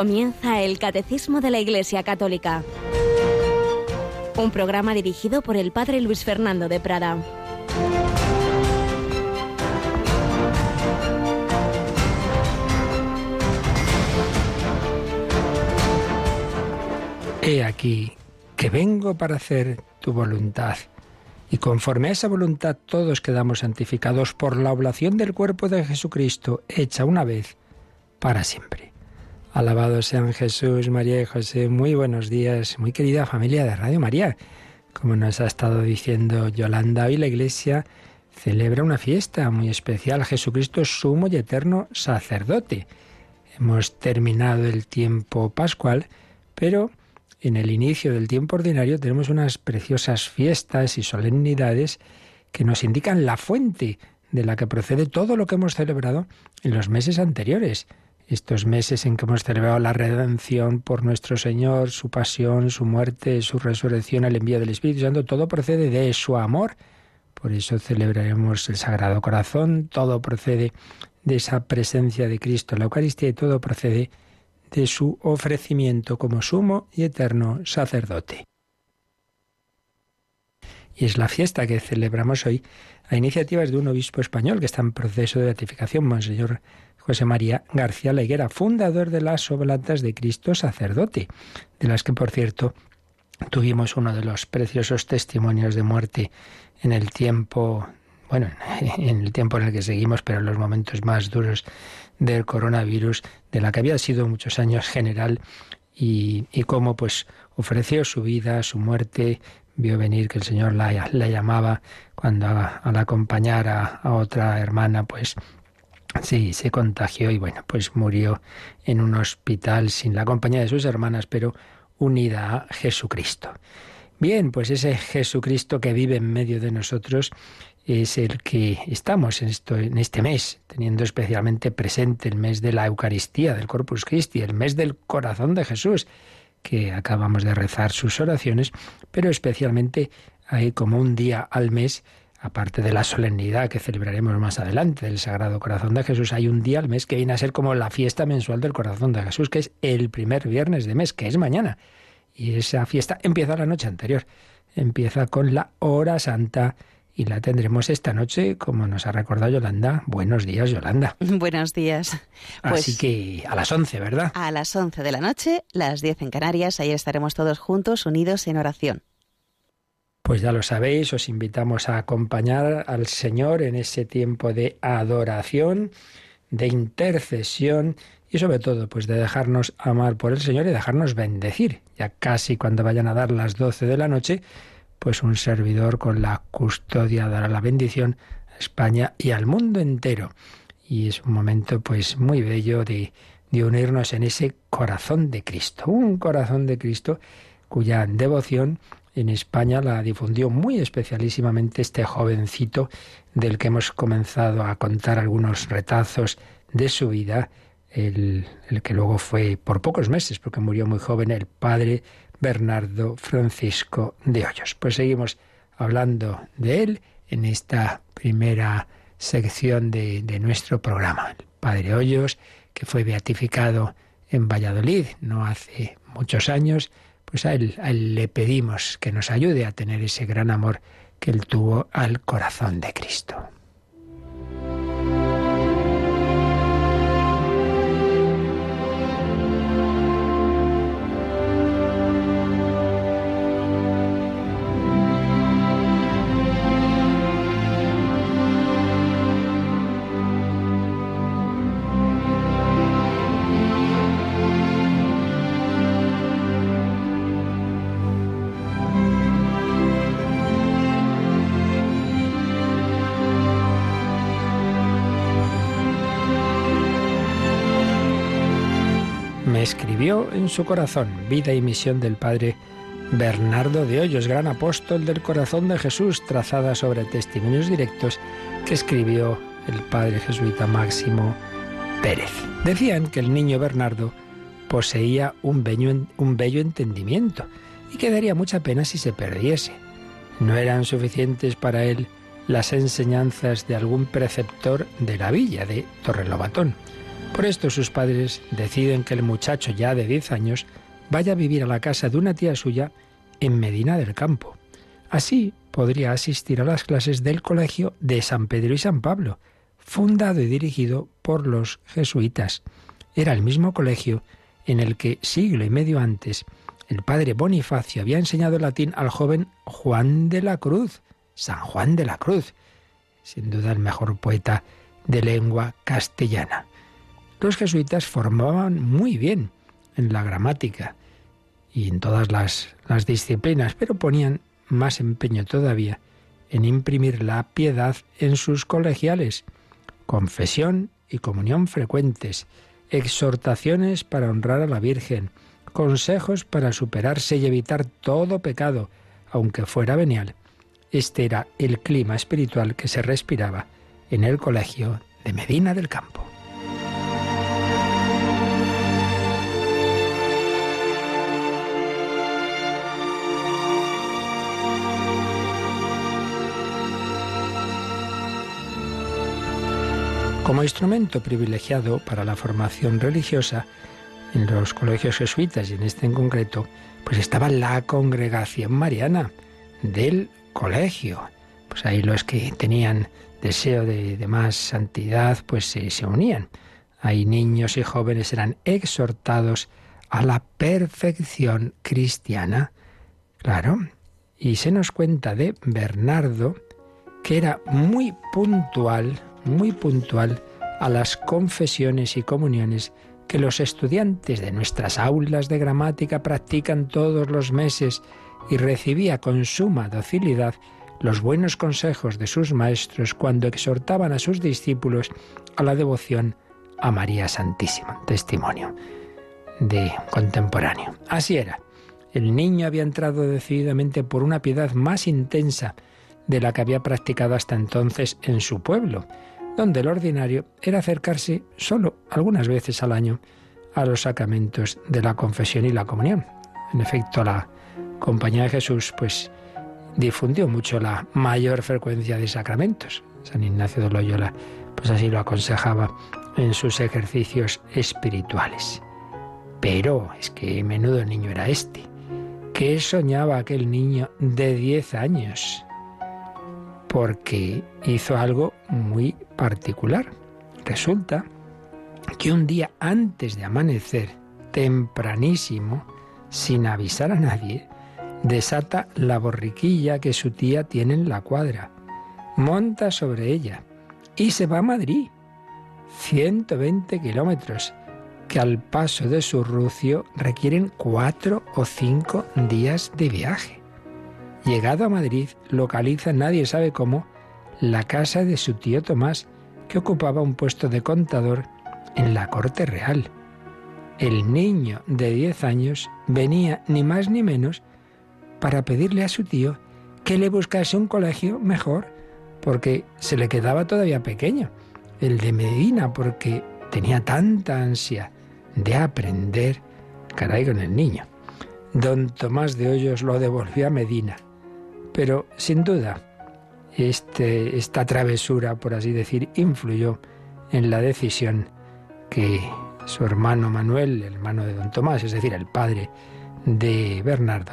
Comienza el Catecismo de la Iglesia Católica. Un programa dirigido por el Padre Luis Fernando de Prada. He aquí que vengo para hacer tu voluntad. Y conforme a esa voluntad todos quedamos santificados por la oblación del cuerpo de Jesucristo, hecha una vez para siempre. Alabado sean Jesús, María y José. Muy buenos días, muy querida familia de Radio María. Como nos ha estado diciendo Yolanda, hoy la Iglesia celebra una fiesta muy especial. Jesucristo sumo y eterno sacerdote. Hemos terminado el tiempo pascual, pero en el inicio del tiempo ordinario tenemos unas preciosas fiestas y solemnidades que nos indican la fuente de la que procede todo lo que hemos celebrado en los meses anteriores estos meses en que hemos celebrado la redención por nuestro Señor, su pasión, su muerte, su resurrección, el envío del Espíritu Santo, todo procede de su amor. Por eso celebraremos el Sagrado Corazón, todo procede de esa presencia de Cristo en la Eucaristía y todo procede de su ofrecimiento como sumo y eterno sacerdote. Y es la fiesta que celebramos hoy a iniciativas de un obispo español que está en proceso de beatificación, Monseñor José María García Leguera, fundador de las Oblatas de Cristo Sacerdote, de las que, por cierto, tuvimos uno de los preciosos testimonios de muerte en el tiempo, bueno, en el tiempo en el que seguimos, pero en los momentos más duros del coronavirus, de la que había sido muchos años general y, cómo pues ofreció su vida, su muerte, vio venir que el Señor la, la llamaba cuando al acompañar a, a, otra hermana, pues Sí, se contagió y bueno, pues murió en un hospital sin la compañía de sus hermanas, pero unida a Jesucristo. Bien, pues ese Jesucristo que vive en medio de nosotros es el que estamos en, esto, en este mes, teniendo especialmente presente el mes de la Eucaristía, del Corpus Christi, el mes del corazón de Jesús, que acabamos de rezar sus oraciones, pero especialmente hay como un día al mes aparte de la solemnidad que celebraremos más adelante del Sagrado Corazón de Jesús, hay un día al mes que viene a ser como la fiesta mensual del Corazón de Jesús, que es el primer viernes de mes, que es mañana. Y esa fiesta empieza la noche anterior, empieza con la hora santa y la tendremos esta noche, como nos ha recordado Yolanda. Buenos días, Yolanda. Buenos días. Pues Así que a las 11, ¿verdad? A las 11 de la noche, las 10 en Canarias, ahí estaremos todos juntos, unidos en oración. Pues ya lo sabéis, os invitamos a acompañar al Señor en ese tiempo de adoración, de intercesión y sobre todo pues de dejarnos amar por el Señor y dejarnos bendecir. Ya casi cuando vayan a dar las doce de la noche, pues un servidor con la custodia dará la bendición a España y al mundo entero. Y es un momento pues muy bello de, de unirnos en ese corazón de Cristo, un corazón de Cristo cuya devoción en España la difundió muy especialísimamente este jovencito del que hemos comenzado a contar algunos retazos de su vida, el, el, que luego fue por pocos meses, porque murió muy joven, el padre Bernardo Francisco de Hoyos. Pues seguimos hablando de él en esta primera sección de, de nuestro programa. El padre Hoyos, que fue beatificado en Valladolid no hace muchos años, pues a él, le pedimos que nos ayude a tener ese gran amor que él tuvo al corazón de Cristo. En su corazón vida y misión del Padre Bernardo de Hoyos, gran apóstol del corazón de Jesús, trazada sobre testimonios directos que escribió el Padre jesuita Máximo Pérez. Decían que el niño Bernardo poseía un bello, un bello entendimiento y que daría mucha pena si se perdiese. No eran suficientes para él las enseñanzas de algún preceptor de la villa de Torrelobatón Por esto sus padres deciden que el muchacho ya de 10 años vaya a vivir a la casa de una tía suya en Medina del Campo. Así podría asistir a las clases del colegio de San Pedro y San Pablo, fundado y dirigido por los jesuitas. Era el mismo colegio en el que siglo y medio antes el padre Bonifacio había enseñado latín al joven Juan de la Cruz, San Juan de la Cruz, sin duda el mejor poeta de lengua castellana. Los jesuitas formaban muy bien en la gramática y en todas las, las disciplinas, pero ponían más empeño todavía en imprimir la piedad en sus colegiales, confesión y comunión frecuentes, exhortaciones para honrar a la Virgen, consejos para superarse y evitar todo pecado, aunque fuera venial. Este era el clima espiritual que se respiraba en el colegio de Medina del Campo. Como instrumento privilegiado para la formación religiosa en los colegios jesuitas y en este en concreto, pues estaba la congregación mariana del colegio. Pues ahí los que tenían deseo de, más santidad, pues se, se unían. Ahí niños y jóvenes eran exhortados a la perfección cristiana. Claro, y se nos cuenta de Bernardo que era muy puntual muy puntual a las confesiones y comuniones que los estudiantes de nuestras aulas de gramática practican todos los meses y recibía con suma docilidad los buenos consejos de sus maestros cuando exhortaban a sus discípulos a la devoción a María Santísima. Testimonio de contemporáneo. Así era. El niño había entrado decididamente por una piedad más intensa de la que había practicado hasta entonces en su pueblo donde lo ordinario era acercarse solo algunas veces al año a los sacramentos de la confesión y la comunión. En efecto, la Compañía de Jesús pues difundió mucho la mayor frecuencia de sacramentos. San Ignacio de Loyola pues así lo aconsejaba en sus ejercicios espirituales. Pero es que menudo niño era este. ¿Qué soñaba aquel niño de 10 años? Porque hizo algo muy particular. Resulta que un día antes de amanecer, tempranísimo, sin avisar a nadie, desata la borriquilla que su tía tiene en la cuadra, monta sobre ella y se va a Madrid. 120 kilómetros, que al paso de su rucio requieren cuatro o cinco días de viaje. Llegado a Madrid, localiza, nadie sabe cómo, la casa de su tío Tomás, que ocupaba un puesto de contador en la corte real. El niño de 10 años venía ni más ni menos para pedirle a su tío que le buscase un colegio mejor, porque se le quedaba todavía pequeño, el de Medina, porque tenía tanta ansia de aprender, caray con el niño. Don Tomás de Hoyos lo devolvió a Medina pero sin duda, este, esta travesura, por así decir, influyó en la decisión que su hermano Manuel, el hermano de don Tomás, es decir, el padre de Bernardo,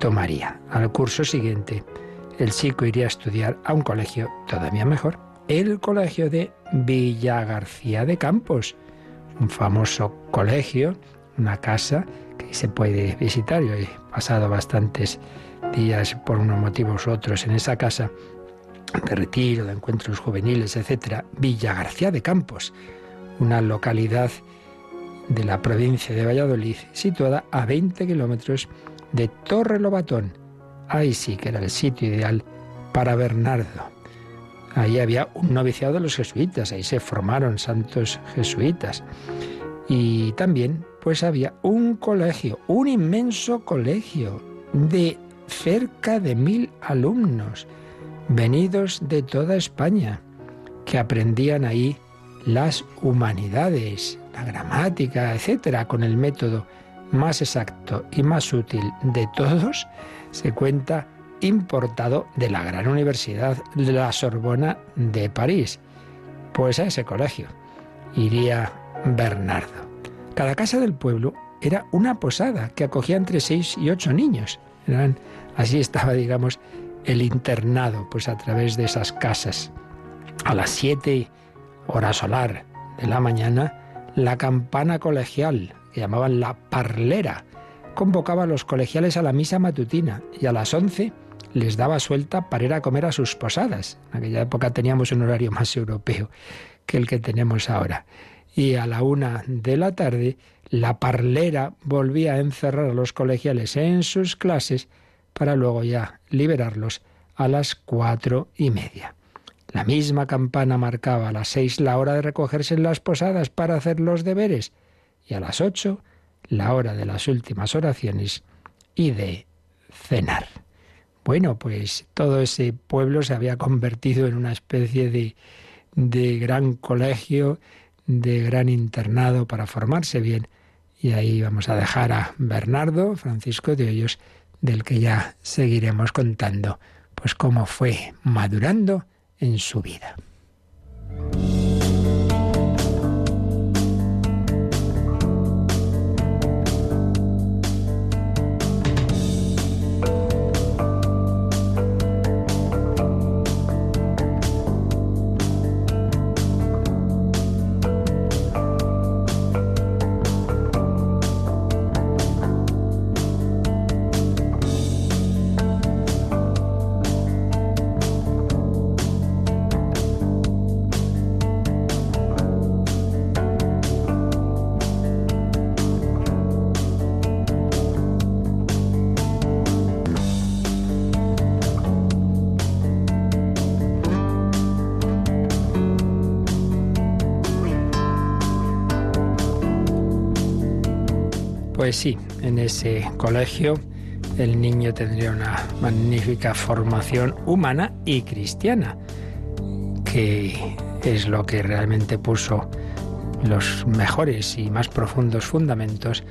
tomaría. Al curso siguiente, el chico iría a estudiar a un colegio todavía mejor, el colegio de Villa García de Campos, un famoso colegio, una casa que se puede visitar. Yo he pasado bastantes días por unos motivos u otros en esa casa de retiro, de encuentros juveniles, etc., Villa García de Campos, una localidad de la provincia de Valladolid, situada a 20 kilómetros de Torre Lobatón. Ahí sí que era el sitio ideal para Bernardo. Ahí había un noviciado de los jesuitas, ahí se formaron santos jesuitas. Y también, pues había un colegio, un inmenso colegio de cerca de mil alumnos venidos de toda España que aprendían ahí las humanidades, la gramática, etcétera, con el método más exacto y más útil de todos, se cuenta importado de la gran universidad de la Sorbona de París. Pues a ese colegio iría Bernardo. Cada casa del pueblo era una posada que acogía entre seis y ocho niños. Así estaba, digamos, el internado, pues a través de esas casas. A las siete hora solar de la mañana, la campana colegial, que llamaban la parlera, convocaba a los colegiales a la misa matutina y a las once les daba suelta para ir a comer a sus posadas. En aquella época teníamos un horario más europeo que el que tenemos ahora. Y a la una de la tarde la parlera volvía a encerrar a los colegiales en sus clases para luego ya liberarlos a las cuatro y media. La misma campana marcaba a las seis la hora de recogerse en las posadas para hacer los deberes y a las ocho la hora de las últimas oraciones y de cenar. Bueno, pues todo ese pueblo se había convertido en una especie de, de gran colegio, de gran internado para formarse bien y ahí vamos a dejar a Bernardo Francisco de Hoyos, del que ya seguiremos contando, pues cómo fue madurando en su vida. Ese colegio el niño tendría una magnífica formación humana y cristiana, que es lo que realmente puso los mejores y más profundos fundamentos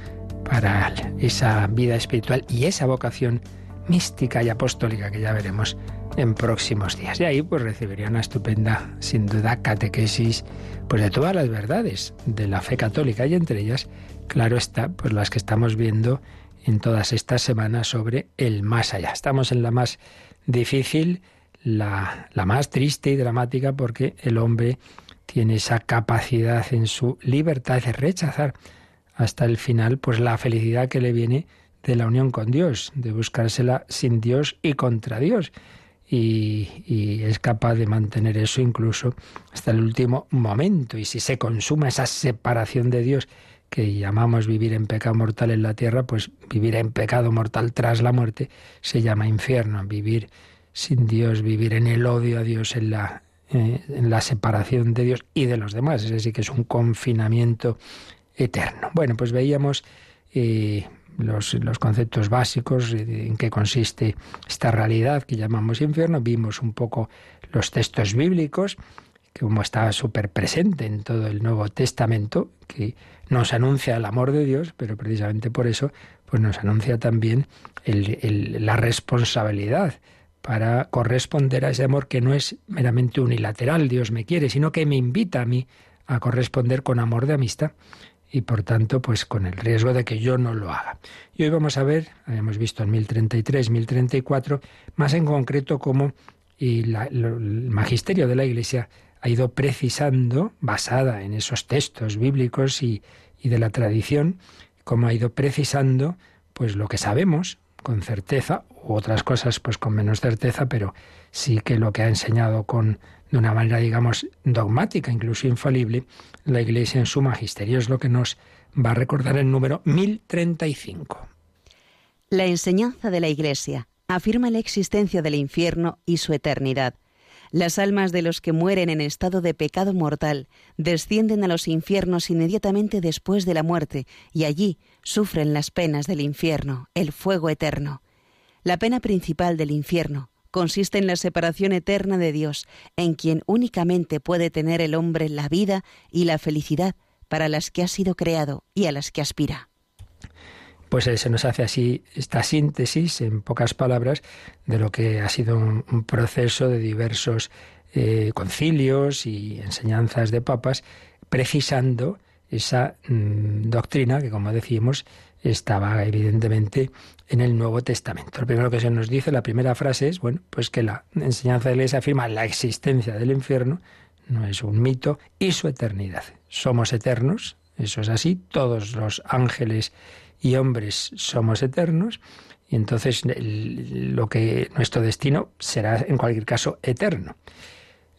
para esa vida espiritual y esa vocación mística y apostólica que ya veremos en próximos días. Y ahí pues recibiría una estupenda, sin duda, catequesis pues de todas las verdades de la fe católica y entre ellas claro está, pues las que estamos viendo en todas estas semanas sobre el más allá. Estamos en la más difícil, la, la más triste y dramática, porque el hombre tiene esa capacidad en su libertad de rechazar hasta el final, pues la felicidad que le viene de la unión con Dios, de buscársela sin Dios y contra Dios. Y, y, es capaz de mantener eso incluso hasta el último momento. Y si se consuma esa separación de Dios que llamamos vivir en pecado mortal en la tierra, pues vivir en pecado mortal tras la muerte se llama infierno. Vivir sin Dios, vivir en el odio a Dios, en la, eh, en la separación de Dios y de los demás. Es decir, que es un confinamiento eterno. Bueno, pues veíamos eh, los, los, conceptos básicos en qué consiste esta realidad que llamamos infierno. Vimos un poco los textos bíblicos que como está súper presente en todo el Nuevo Testamento, que nos anuncia el amor de Dios, pero precisamente por eso pues nos anuncia también la responsabilidad para corresponder a ese amor que no es meramente unilateral, Dios me quiere, sino que me invita a mí a corresponder con amor de amistad y por tanto pues con el riesgo de que yo no lo haga. Y hoy vamos a ver, hemos visto en 1033, 1034, más en concreto cómo y el magisterio de la Iglesia ha ido precisando, basada en esos textos bíblicos y, de la tradición, como ha ido precisando pues lo que sabemos con certeza, u otras cosas pues con menos certeza, pero sí que lo que ha enseñado con de una manera digamos dogmática, incluso infalible, la Iglesia en su magisterio es lo que nos va a recordar el número 1035. La enseñanza de la Iglesia afirma la existencia del infierno y su eternidad las almas de los que mueren en estado de pecado mortal descienden a los infiernos inmediatamente después de la muerte y allí sufren las penas del infierno, el fuego eterno. La pena principal del infierno consiste en la separación eterna de Dios, en quien únicamente puede tener el hombre la vida y la felicidad para las que ha sido creado y a las que aspira pues eh, se nos hace así esta síntesis, en pocas palabras, de lo que ha sido un, proceso de diversos eh, concilios y enseñanzas de papas, precisando esa mm, doctrina que, como decimos, estaba evidentemente en el Nuevo Testamento. Lo primero que se nos dice, la primera frase es, bueno, pues que la enseñanza de la Iglesia afirma la existencia del infierno, no es un mito, y su eternidad. Somos eternos, eso es así, todos los ángeles y hombres somos eternos, y entonces lo que nuestro destino será en cualquier caso eterno.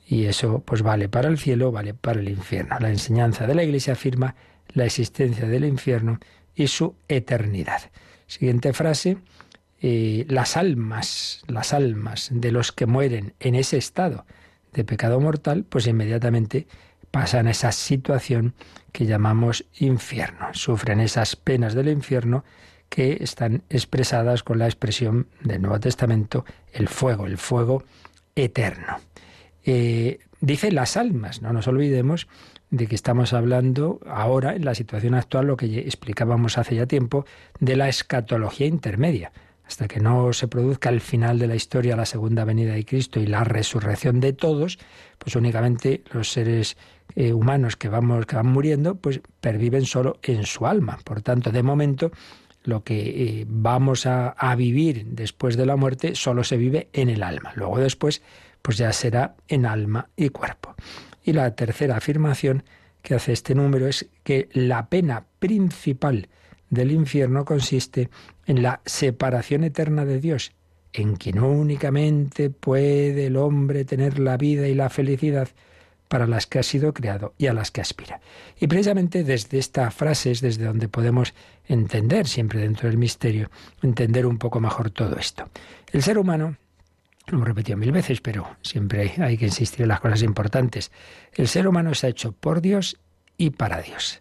Y eso pues vale para el cielo, vale para el infierno. La enseñanza de la Iglesia afirma la existencia del infierno y su eternidad. Siguiente frase, eh, las almas, las almas de los que mueren en ese estado de pecado mortal, pues inmediatamente pasan esa situación que llamamos infierno. Sufren esas penas del infierno que están expresadas con la expresión del Nuevo Testamento, el fuego, el fuego eterno. Eh, dice las almas, no nos olvidemos de que estamos hablando ahora, en la situación actual, lo que explicábamos hace ya tiempo, de la escatología intermedia. Hasta que no se produzca el final de la historia, la segunda venida de Cristo y la resurrección de todos, pues únicamente los seres eh, humanos que, vamos, que van muriendo, pues perviven solo en su alma. Por tanto, de momento, lo que eh, vamos a, a vivir después de la muerte solo se vive en el alma. Luego después pues ya será en alma y cuerpo. Y la tercera afirmación que hace este número es que la pena principal del infierno consiste en la separación eterna de Dios, en quien únicamente puede el hombre tener la vida y la felicidad para las que ha sido creado y a las que aspira. Y precisamente desde esta frase es desde donde podemos entender, siempre dentro del misterio, entender un poco mejor todo esto. El ser humano lo hemos repetido mil veces, pero siempre hay que insistir en las cosas importantes. El ser humano se ha hecho por Dios y para Dios.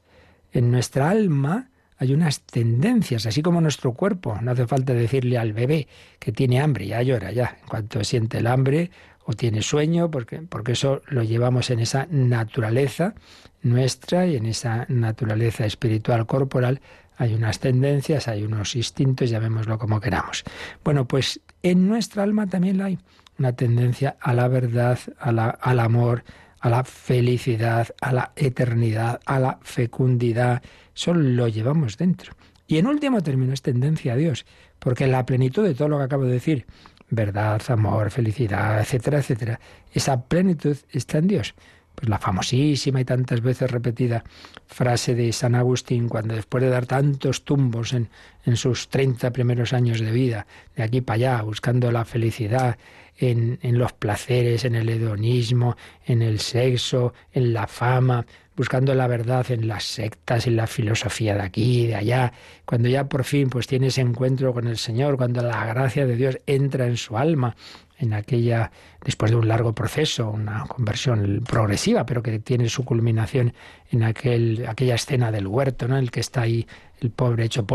En nuestra alma hay unas tendencias, así como nuestro cuerpo. No hace falta decirle al bebé que tiene hambre, ya llora, ya. En cuanto siente el hambre o tiene sueño, porque, porque eso lo llevamos en esa naturaleza nuestra y en esa naturaleza espiritual corporal hay unas tendencias, hay unos instintos, llamémoslo como queramos. Bueno, pues en nuestra alma también hay una tendencia a la verdad, al amor, a la felicidad, a la eternidad, a la fecundidad. Eso lo llevamos dentro. Y en último término es tendencia a Dios, porque la plenitud de todo lo que acabo de decir, verdad, amor, felicidad, etcétera, etcétera, esa plenitud está en Dios. Pues la famosísima y tantas veces repetida frase de San Agustín cuando después de dar tantos tumbos en, en sus 30 primeros años de vida, de aquí para allá, buscando la felicidad en, en los placeres, en el hedonismo, en el sexo, en la fama, buscando la verdad en las sectas, en la filosofía de aquí y de allá, cuando ya por fin pues tiene ese encuentro con el Señor, cuando la gracia de Dios entra en su alma, en aquella, después de un largo proceso, una conversión progresiva, pero que tiene su culminación en aquel, aquella escena del huerto, ¿no? En el que está ahí el pobre hecho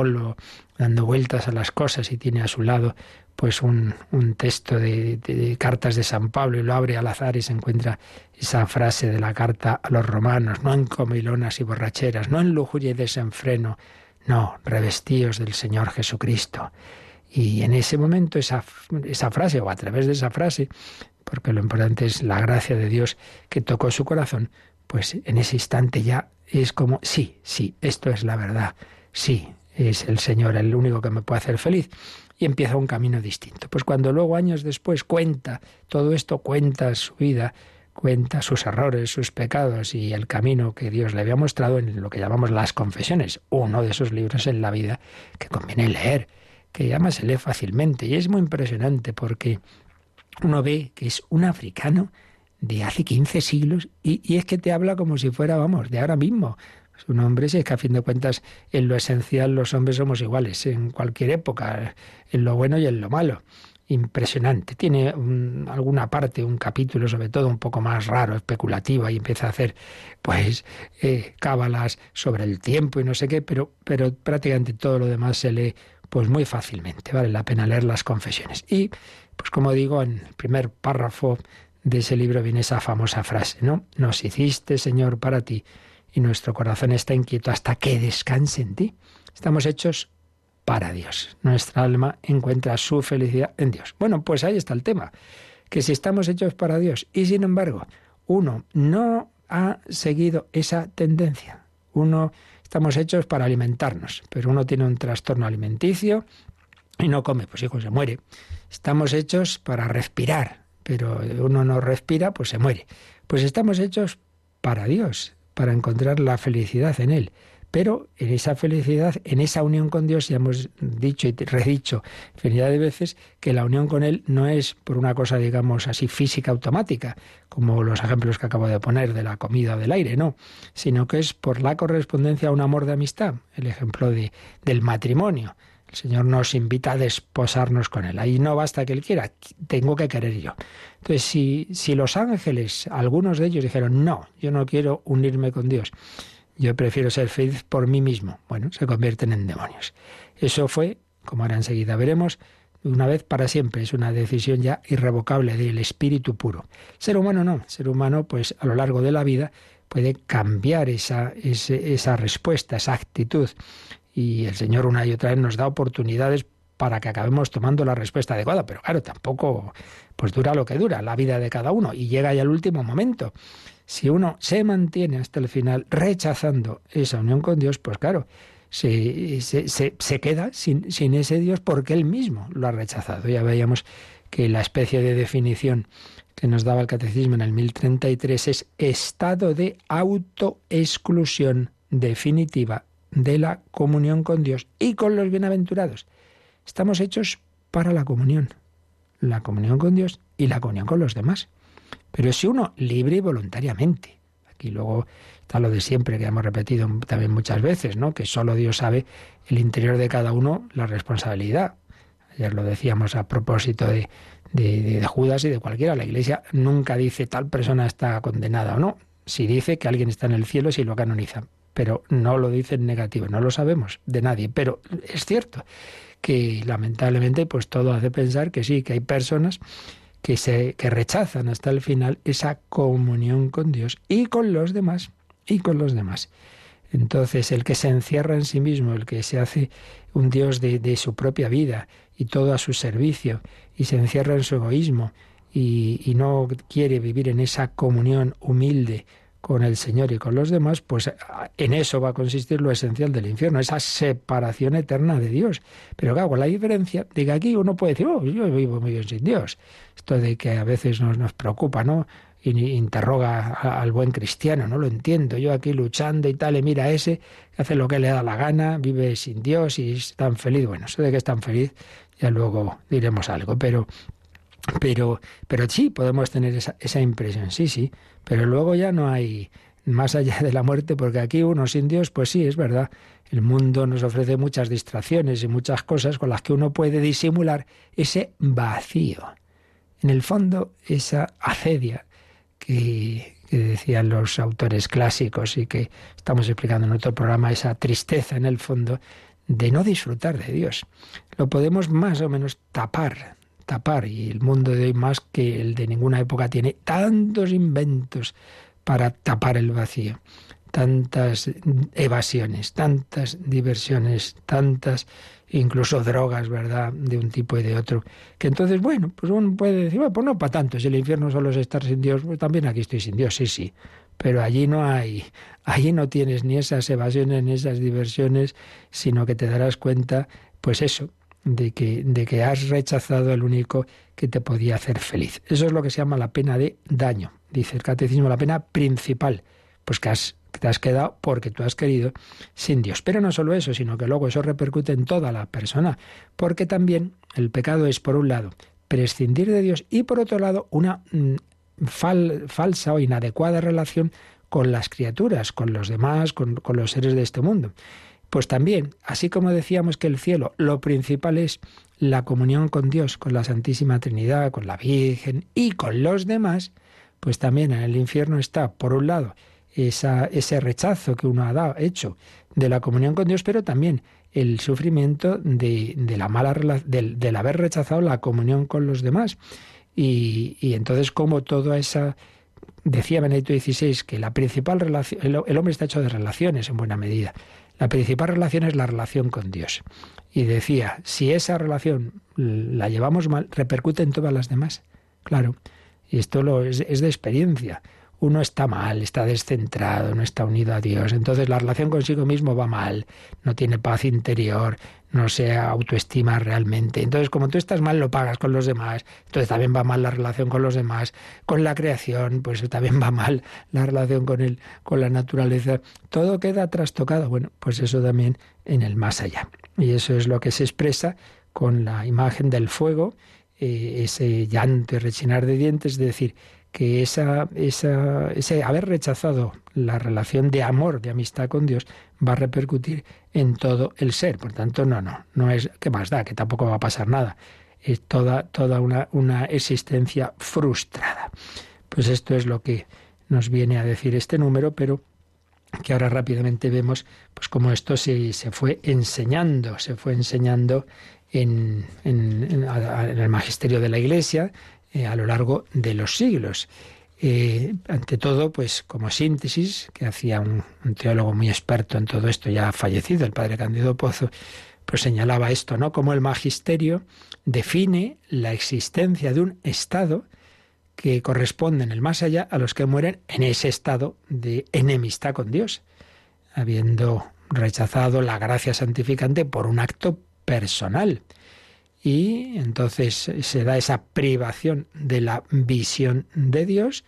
dando vueltas a las cosas y tiene a su lado pues un, un texto de, cartas de San Pablo y lo abre al azar y se encuentra esa frase de la carta a los romanos, no en comilonas y borracheras, no en lujuria y desenfreno, no, revestíos del Señor Jesucristo. Y en ese momento esa, esa frase, o a través de esa frase, porque lo importante es la gracia de Dios que tocó su corazón, pues en ese instante ya es como, sí, sí, esto es la verdad, sí, es el Señor el único que me puede hacer feliz. Empieza un camino distinto. Pues cuando luego años después cuenta todo esto, cuenta su vida, cuenta sus errores, sus pecados y el camino que Dios le había mostrado en lo que llamamos las confesiones, uno de esos libros en la vida que conviene leer que además se lee fácilmente y es muy impresionante porque uno ve que es un africano de hace 15 siglos y, es que te habla como si fuera, vamos, de ahora mismo. Su nombre es que a fin de cuentas en lo esencial los hombres somos iguales en cualquier época, en lo bueno y en lo malo. Impresionante. Tiene alguna parte, un capítulo sobre todo un poco más raro, especulativo, y empieza a hacer pues eh, cábalas sobre el tiempo y no sé qué, pero, pero prácticamente todo lo demás se lee pues muy fácilmente, vale la pena leer las confesiones. Y, pues como digo, en el primer párrafo de ese libro viene esa famosa frase, ¿no? Nos hiciste, Señor, para ti, y nuestro corazón está inquieto hasta que descanse en ti. Estamos hechos para Dios. Nuestra alma encuentra su felicidad en Dios. Bueno, pues ahí está el tema, que si estamos hechos para Dios y sin embargo uno no ha seguido esa tendencia, Uno, estamos hechos para alimentarnos, pero uno tiene un trastorno alimenticio y no come, pues hijo, se muere. Estamos hechos para respirar, pero uno no respira, pues se muere. Pues estamos hechos para Dios, para encontrar la felicidad en Él. Pero en esa felicidad, en esa unión con Dios, ya hemos dicho y redicho infinidad de veces que la unión con Él no es por una cosa, digamos así, física automática, como los ejemplos que acabo de poner de la comida o del aire, no, sino que es por la correspondencia a un amor de amistad, el ejemplo de, del matrimonio. El Señor nos invita a desposarnos con Él. Ahí no basta que Él quiera, tengo que querer yo. Entonces, si, si los ángeles, algunos de ellos dijeron, no, yo no quiero unirme con Dios, yo prefiero ser feliz por mí mismo. Bueno, se convierten en demonios. Eso fue, como ahora enseguida veremos, una vez para siempre. Es una decisión ya irrevocable del espíritu puro. Ser humano no. Ser humano, pues a lo largo de la vida puede cambiar esa, esa respuesta, esa actitud. Y el Señor una y otra vez nos da oportunidades para que acabemos tomando la respuesta adecuada. Pero claro, tampoco pues dura lo que dura, la vida de cada uno. Y llega ya el último momento. Si uno se mantiene hasta el final rechazando esa unión con Dios, pues claro, se, se, queda sin, sin, ese Dios porque él mismo lo ha rechazado. Ya veíamos que la especie de definición que nos daba el catecismo en el 1033 es estado de autoexclusión definitiva de la comunión con Dios y con los bienaventurados. Estamos hechos para la comunión, la comunión con Dios y la comunión con los demás. Pero si uno libre y voluntariamente, aquí luego está lo de siempre que hemos repetido también muchas veces, ¿no? Que solo Dios sabe el interior de cada uno la responsabilidad. Ayer lo decíamos a propósito de, de, Judas y de cualquiera. La Iglesia nunca dice tal persona está condenada o no. Si dice que alguien está en el cielo, si lo canoniza. Pero no lo dice en negativo, no lo sabemos de nadie. Pero es cierto que lamentablemente pues todo hace pensar que sí, que hay personas que, se, que rechazan hasta el final esa comunión con Dios y con los demás, y con los demás. Entonces, el que se encierra en sí mismo, el que se hace un Dios de, de su propia vida y todo a su servicio, y se encierra en su egoísmo, y, y no quiere vivir en esa comunión humilde con el Señor y con los demás, pues en eso va a consistir lo esencial del infierno, esa separación eterna de Dios. Pero claro, la diferencia de que aquí uno puede decir, oh, yo vivo muy bien sin Dios. Esto de que a veces nos, nos preocupa, ¿no? Y interroga al buen cristiano, no lo entiendo. Yo aquí luchando y tal, y mira ese que hace lo que le da la gana, vive sin Dios y es tan feliz. Bueno, eso de que es tan feliz, ya luego diremos algo, pero pero, pero sí, podemos tener esa, esa impresión, sí, sí, pero luego ya no hay más allá de la muerte, porque aquí uno sin Dios, pues sí, es verdad, el mundo nos ofrece muchas distracciones y muchas cosas con las que uno puede disimular ese vacío. En el fondo, esa acedia que, que decían los autores clásicos y que estamos explicando en otro programa, esa tristeza en el fondo de no disfrutar de Dios. Lo podemos más o menos tapar tapar y el mundo de hoy más que el de ninguna época tiene tantos inventos para tapar el vacío, tantas evasiones, tantas diversiones, tantas incluso drogas, ¿verdad?, de un tipo y de otro, que entonces, bueno, pues uno puede decir, bueno, pues no para tanto, si el infierno solo es estar sin Dios, pues también aquí estoy sin Dios, sí, sí, pero allí no hay, allí no tienes ni esas evasiones ni esas diversiones, sino que te darás cuenta, pues eso, de que, de que has rechazado al único que te podía hacer feliz. Eso es lo que se llama la pena de daño. Dice el catecismo, la pena principal, pues que, has, que te has quedado porque tú has querido sin Dios. Pero no solo eso, sino que luego eso repercute en toda la persona, porque también el pecado es, por un lado, prescindir de Dios y, por otro lado, una mm, falsa o inadecuada relación con las criaturas, con los demás, con, con los seres de este mundo. Pues también, así como decíamos que el cielo, lo principal es la comunión con Dios, con la Santísima Trinidad, con la Virgen y con los demás, pues también en el infierno está, por un lado, esa, ese rechazo que uno ha hecho de la comunión con Dios, pero también el sufrimiento de, la mala del, del, haber rechazado la comunión con los demás. Y, y entonces, como toda esa decía Benedicto XVI que la principal relación, el, hombre está hecho de relaciones en buena medida. La principal relación es la relación con Dios. Y decía, si esa relación la llevamos mal, repercute en todas las demás. Claro, y esto lo es, de experiencia. uno está mal, está descentrado, no está unido a Dios. Entonces la relación consigo mismo va mal, no tiene paz interior, no se autoestima realmente. Entonces, como tú estás mal, lo pagas con los demás. Entonces también va mal la relación con los demás. Con la creación, pues también va mal la relación con el, con la naturaleza. Todo queda trastocado. Bueno, pues eso también en el más allá. Y eso es lo que se expresa con la imagen del fuego, eh, ese llanto y rechinar de dientes, es decir, que esa, esa, ese haber rechazado la relación de amor, de amistad con Dios, va a repercutir en todo el ser. Por tanto, no, no, no es que más da, que tampoco va a pasar nada. Es toda, toda una, una existencia frustrada. Pues esto es lo que nos viene a decir este número, pero que ahora rápidamente vemos pues cómo esto se, se fue enseñando, se fue enseñando en, en, el magisterio de la Iglesia, eh, a lo largo de los siglos. Eh, ante todo, pues como síntesis, que hacía un, teólogo muy experto en todo esto, ya fallecido, el padre Candido Pozo, pues señalaba esto, ¿no? Como el magisterio define la existencia de un estado que corresponde en el más allá a los que mueren en ese estado de enemistad con Dios, habiendo rechazado la gracia santificante por un acto personal y entonces se da esa privación de la visión de Dios,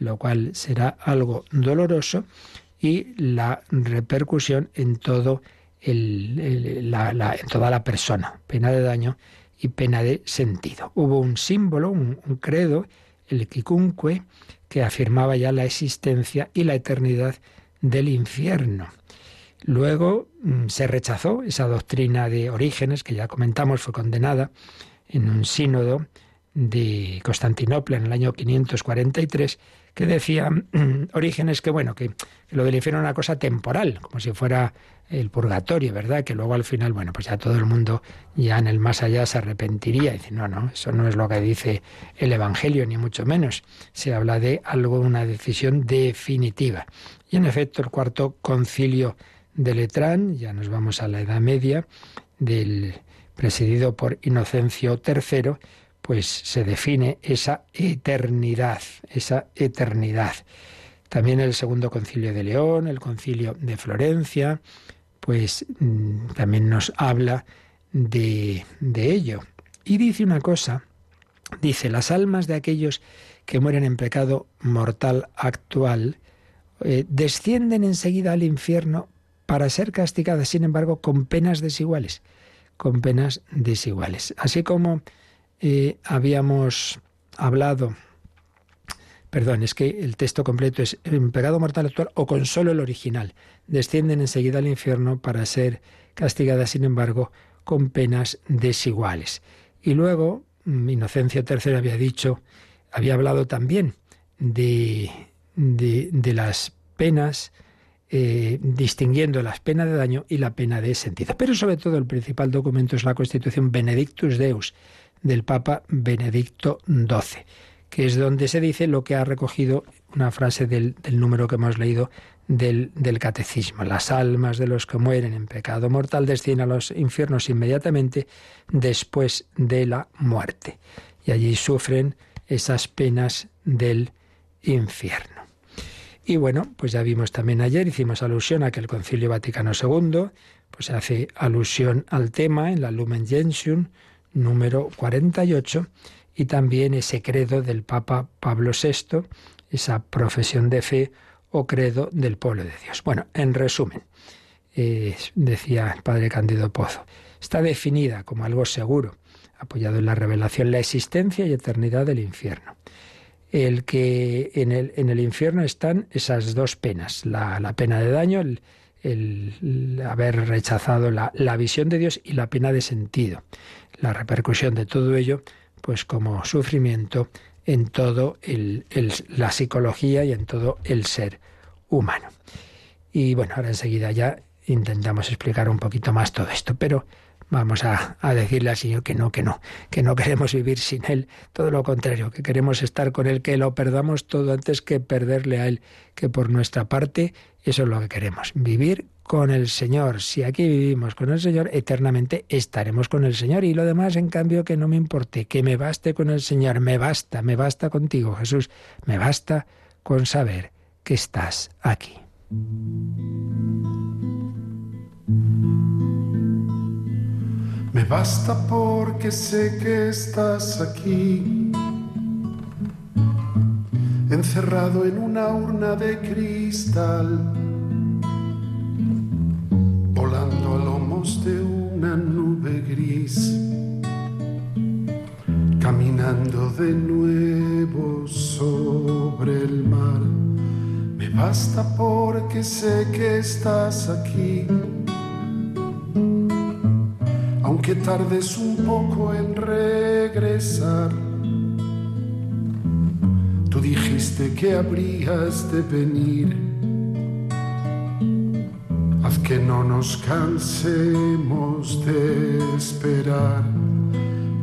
lo cual será algo doloroso y la repercusión en toda la persona, pena de daño y pena de sentido. Hubo un símbolo, un, un credo, el quicunque, que afirmaba ya la existencia y la eternidad del infierno. Luego mm, se rechazó esa doctrina de Orígenes, que ya comentamos, fue condenada en un sínodo de Constantinopla en el año 543, que decía mm, Orígenes que bueno, que, lo del infierno era una cosa temporal, como si fuera el purgatorio, ¿verdad? Que luego al final, bueno, pues ya todo el mundo ya en el más allá se arrepentiría. Y dice, no, no, eso no es lo que dice el Evangelio, ni mucho menos. Se habla de algo, una decisión definitiva. Y en efecto, el cuarto concilio de Letrán, ya nos vamos a la Edad Media, del presidido por Inocencio III, pues se define esa eternidad, esa eternidad. También el segundo concilio de León, el concilio de Florencia, pues mm, también nos habla de, de ello. Y dice una cosa, dice, las almas de aquellos que mueren en pecado mortal actual eh, descienden enseguida al infierno para ser castigadas, sin embargo, con penas desiguales, con penas desiguales. Así como eh, habíamos hablado, perdón, es que el texto completo es en pecado mortal actual o con solo el original. Descienden enseguida al infierno para ser castigadas, sin embargo, con penas desiguales. Y luego, mm, Inocencio III había dicho, había hablado también de, de, de las penas eh, distinguiendo las penas de daño y la pena de sentido. Pero sobre todo el principal documento es la Constitución Benedictus Deus del Papa Benedicto XII, que es donde se dice lo que ha recogido una frase del, número que hemos leído del, del, catecismo. Las almas de los que mueren en pecado mortal descienden a los infiernos inmediatamente después de la muerte. Y allí sufren esas penas del infierno. Y bueno, pues ya vimos también ayer, hicimos alusión a que el Concilio Vaticano II pues hace alusión al tema en la Lumen Gentium número 48 y también ese credo del Papa Pablo VI, esa profesión de fe o credo del pueblo de Dios. Bueno, en resumen, decía el padre Candido Pozo, está definida como algo seguro, apoyado en la revelación, la existencia y eternidad del infierno el que en el, en el infierno están esas dos penas, la, pena de daño, el, haber rechazado la, visión de Dios y la pena de sentido. La repercusión de todo ello, pues como sufrimiento en todo el, la psicología y en todo el ser humano. Y bueno, ahora enseguida ya intentamos explicar un poquito más todo esto, pero vamos a, a, decirle al Señor que no, que no, que no queremos vivir sin Él, todo lo contrario, que queremos estar con Él, que lo perdamos todo antes que perderle a Él, que por nuestra parte eso es lo que queremos, vivir con el Señor. Si aquí vivimos con el Señor, eternamente estaremos con el Señor y lo demás, en cambio, que no me importe, que me baste con el Señor, me basta, me basta contigo, Jesús, me basta con saber que estás aquí. Me basta porque sé que estás aquí, encerrado en una urna de cristal, volando a lomos de una nube gris, caminando de nuevo sobre el mar. Me basta porque sé que estás aquí que tardes un poco en regresar. Tú dijiste que habrías de venir. Haz que no nos cansemos de esperar.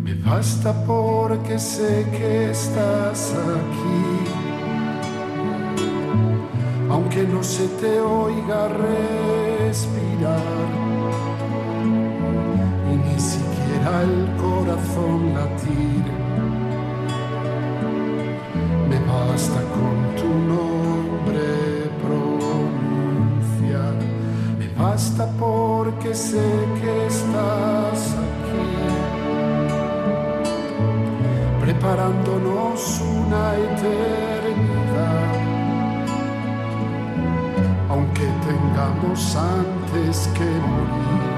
Me basta porque sé que estás aquí. Aunque no se te oiga respirar al corazón latir. Me basta con tu nombre pronunciar, me basta porque sé que estás aquí, preparándonos una eternidad. Aunque tengamos antes que morir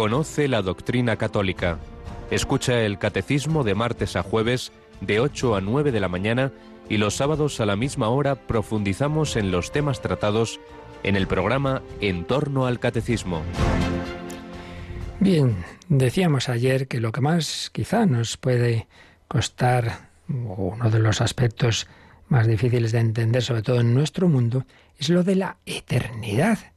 Conoce la doctrina católica. Escucha el catecismo de martes a jueves de 8 a 9 de la mañana y los sábados a la misma hora profundizamos en los temas tratados en el programa En torno al catecismo. Bien, decíamos ayer que lo que más quizá nos puede costar, o uno de los aspectos más difíciles de entender, sobre todo en nuestro mundo, es lo de la eternidad.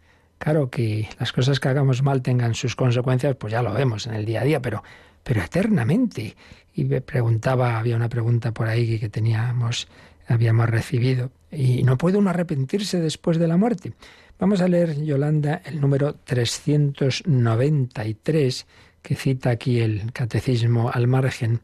Claro que las cosas que hagamos mal tengan sus consecuencias, pues ya lo vemos en el día a día, pero, pero eternamente. Y me preguntaba, había una pregunta por ahí que teníamos, habíamos recibido, y no puede uno arrepentirse después de la muerte. Vamos a leer, Yolanda, el número 393, que cita aquí el Catecismo al margen,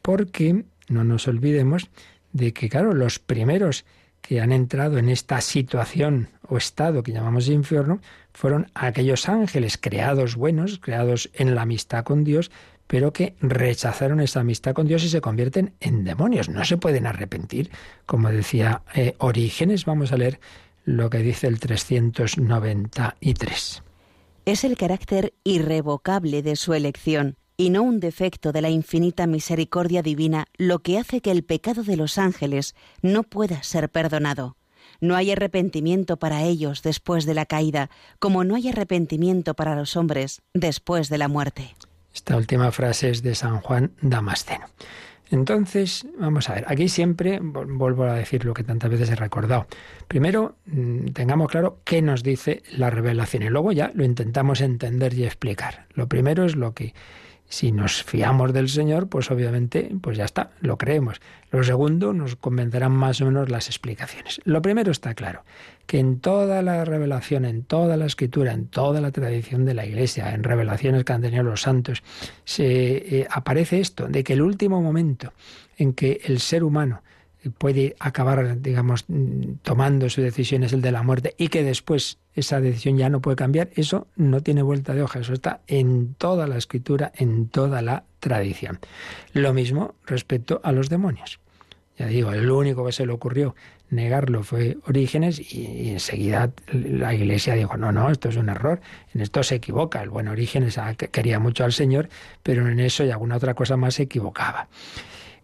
porque no nos olvidemos de que, claro, los primeros que han entrado en esta situación o estado que llamamos infierno fueron aquellos ángeles creados buenos, creados en la amistad con Dios, pero que rechazaron esa amistad con Dios y se convierten en demonios. No se pueden arrepentir. Como decía eh, Orígenes, vamos a leer lo que dice el 393. Es el carácter irrevocable de su elección y no un defecto de la infinita misericordia divina lo que hace que el pecado de los ángeles no pueda ser perdonado. No hay arrepentimiento para ellos después de la caída, como no hay arrepentimiento para los hombres después de la muerte. Esta última frase es de San Juan Damasceno. Entonces, vamos a ver, aquí siempre vuelvo a decir lo que tantas veces he recordado. Primero, mm, tengamos claro qué nos dice la revelación y luego ya lo intentamos entender y explicar. Lo primero es lo que si nos fiamos del Señor, pues obviamente, pues ya está, lo creemos. Lo segundo, nos convencerán más o menos las explicaciones. Lo primero está claro, que en toda la revelación, en toda la escritura, en toda la tradición de la Iglesia, en revelaciones que han tenido los santos, se eh, aparece esto, de que el último momento en que el ser humano puede acabar, digamos, tomando su decisión es el de la muerte y que después esa decisión ya no puede cambiar, eso no tiene vuelta de hoja, eso está en toda la escritura, en toda la tradición. Lo mismo respecto a los demonios. Ya digo, el único que se le ocurrió negarlo fue Orígenes y, enseguida la Iglesia dijo, no, no, esto es un error, en esto se equivoca. El buen Orígenes quería mucho al Señor, pero en eso y alguna otra cosa más se equivocaba.